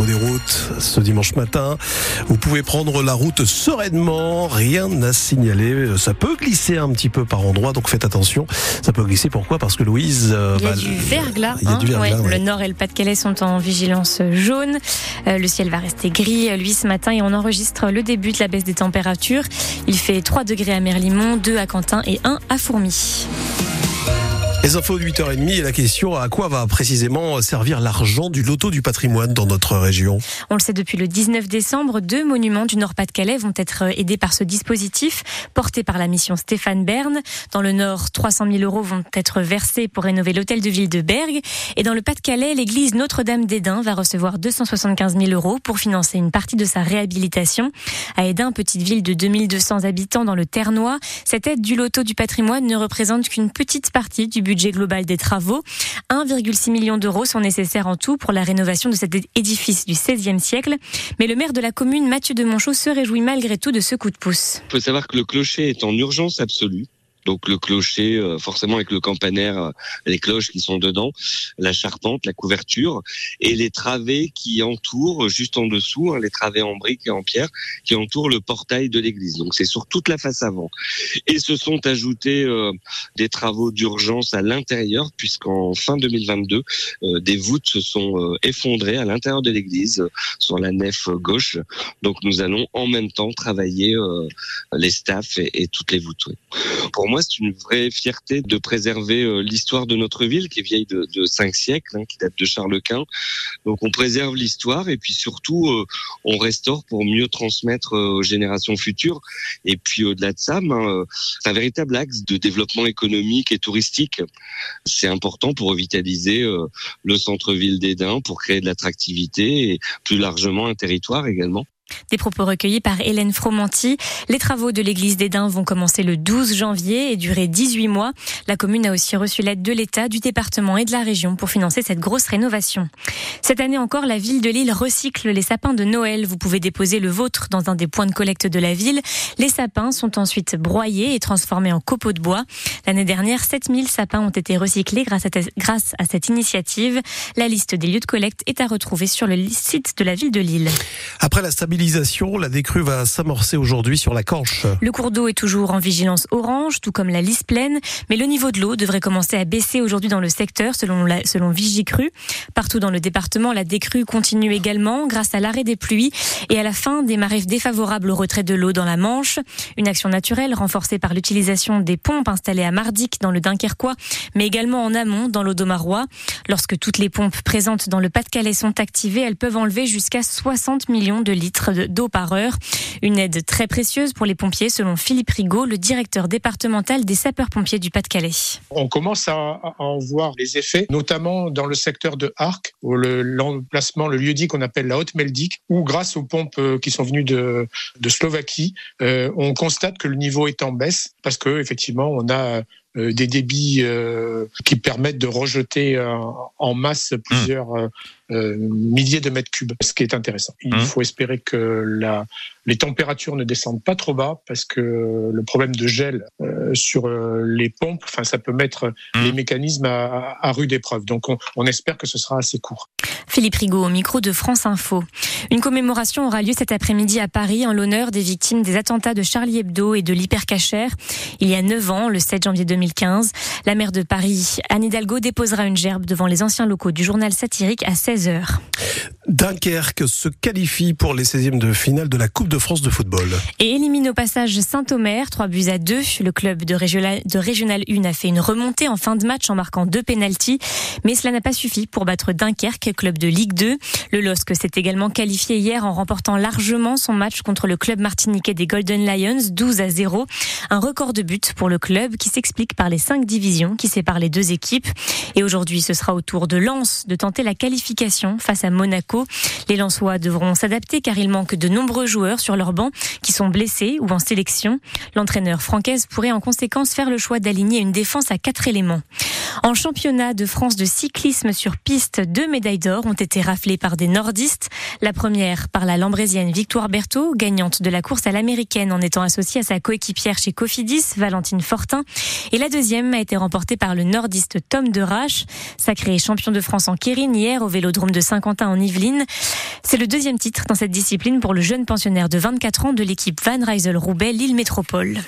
des routes ce dimanche matin. Vous pouvez prendre la route sereinement, rien à signaler. Ça peut glisser un petit peu par endroit, donc faites attention. Ça peut glisser pourquoi? Parce que Louise... Euh, il y a du verglas. Il y a du verglas Le Nord et le Pas-de-Calais sont en vigilance jaune. Euh, le ciel va rester gris, euh, lui, ce matin, et on enregistre le début de la baisse des températures. Il fait 3 degrés à Merlimont, 2 à Quentin et 1 à Fourmi. Les infos de 8h30 et la question à quoi va précisément servir l'argent du loto du patrimoine dans notre région? On le sait depuis le 19 décembre, deux monuments du Nord-Pas-de-Calais vont être aidés par ce dispositif porté par la mission Stéphane Bern. Dans le Nord, 300 000 euros vont être versés pour rénover l'hôtel de ville de Bergue. Et dans le Pas-de-Calais, l'église Notre-Dame d'Edin va recevoir 275 000 euros pour financer une partie de sa réhabilitation. À Edin, petite ville de 2200 habitants dans le Ternois, cette aide du loto du patrimoine ne représente qu'une petite partie du budget budget global des travaux. 1,6 million d'euros sont nécessaires en tout pour la rénovation de cet édifice du XVIe siècle. Mais le maire de la commune, Mathieu de Monchaux, se réjouit malgré tout de ce coup de pouce. Il faut savoir que le clocher est en urgence absolue. Donc le clocher, euh, forcément avec le campanaire, euh, les cloches qui sont dedans, la charpente, la couverture et les travées qui entourent juste en dessous, hein, les travées en briques et en pierre qui entourent le portail de l'église. Donc c'est sur toute la face avant. Et se sont ajoutés euh, des travaux d'urgence à l'intérieur puisqu'en fin 2022, des voûtes se sont effondrées à l'intérieur de l'église sur la nef gauche. Donc nous allons en même temps travailler les staffs et, toutes les voûtes. Pour moi, c'est une vraie fierté de préserver euh, l'histoire de notre ville, qui est vieille de, de cinq siècles, hein, qui date de Charles Quint. Donc, on préserve l'histoire et puis surtout, euh, on restaure pour mieux transmettre euh, aux générations futures. Et puis, au-delà de ça, ben, c'est un véritable axe de développement économique et touristique. C'est important pour revitaliser le centre-ville d'Edin, pour créer de l'attractivité et plus largement un territoire également. Des propos recueillis par Hélène Fromanti. Les travaux de l'église d'Edin vont commencer le 12 janvier et durer 18 mois. La commune a aussi reçu l'aide de l'État, du département et de la région pour financer cette grosse rénovation. Cette année encore, la ville de Lille recycle les sapins de Noël. Vous pouvez déposer le vôtre dans un des points de collecte de la ville. Les sapins sont ensuite broyés et transformés en copeaux de bois. L'année dernière, 7000 sapins ont été recyclés grâce à, grâce à cette initiative. La liste des lieux de collecte est à retrouver sur le site de la ville de Lille. Après la stabilité la décrue va s'amorcer aujourd'hui sur la Canche. Le cours d'eau est toujours en vigilance orange, tout comme la lisse pleine, mais le niveau de l'eau devrait commencer à baisser aujourd'hui dans le secteur, selon, la, selon Vigicru. Partout dans le département, la décrue continue également grâce à l'arrêt des pluies et à la fin des marées défavorables au retrait de l'eau dans la Manche. Une action naturelle renforcée par l'utilisation des pompes installées à Mardic dans le Dunkerquois, mais également en amont dans l'Audomarois. Lorsque toutes les pompes présentes dans le Pas-de-Calais sont activées, elles peuvent enlever jusqu'à 60 millions de litres d'eau par heure. Une aide très précieuse pour les pompiers, selon Philippe Rigaud, le directeur départemental des sapeurs-pompiers du Pas-de-Calais. On commence à, en voir les effets, notamment dans le secteur de Arc, où l'emplacement, le, lieu dit qu'on appelle la Haute Meldic, où grâce aux pompes euh, qui sont venues de, Slovaquie, euh, on constate que le niveau est en baisse parce que effectivement on a des débits qui permettent de rejeter en masse plusieurs euh, milliers de mètres cubes, ce qui est intéressant. Il mmh. faut espérer que la, les températures ne descendent pas trop bas parce que le problème de gel euh, sur euh, les pompes, enfin, ça peut mettre mmh. les mécanismes à, à, rude épreuve. Donc, on, on espère que ce sera assez court. Philippe Rigaud au micro de France Info. Une commémoration aura lieu cet après-midi à Paris en l'honneur des victimes des attentats de Charlie Hebdo et de l'hypercachère. Il y a 9 ans, le 7 janvier 2015, la maire de Paris, Anne Hidalgo, déposera une gerbe devant les anciens locaux du journal satirique à 16 heures. Dunkerque se qualifie pour les 16e de finale de la Coupe de France de football. Et élimine au passage Saint-Omer, 3 buts à 2. Le club de Régional, de Régional 1 a fait une remontée en fin de match en marquant deux pénalties. Mais cela n'a pas suffi pour battre Dunkerque, club de Ligue 2. Le LOSC s'est également qualifié hier en remportant largement son match contre le club martiniquais des Golden Lions, 12 à 0. Un record de buts pour le club qui s'explique par les cinq divisions qui séparent les deux équipes. Et aujourd'hui, ce sera au tour de Lens de tenter la qualification face à Monaco. Les Lensois devront s'adapter car il manque de nombreux joueurs sur leur banc qui sont blessés ou en sélection. L'entraîneur francaise pourrait en conséquence faire le choix d'aligner une défense à quatre éléments. En championnat de France de cyclisme sur piste, deux médailles d'or ont été raflées par des nordistes. La première par la lambrésienne Victoire Berthaud, gagnante de la course à l'américaine en étant associée à sa coéquipière chez Cofidis, Valentine Fortin. Et la deuxième a été remportée par le nordiste Tom de Rache, sacré champion de France en Kérine hier au vélodrome de Saint-Quentin en Yvelines. C'est le deuxième titre dans cette discipline pour le jeune pensionnaire de 24 ans de l'équipe Van Rysel Roubaix Lille Métropole.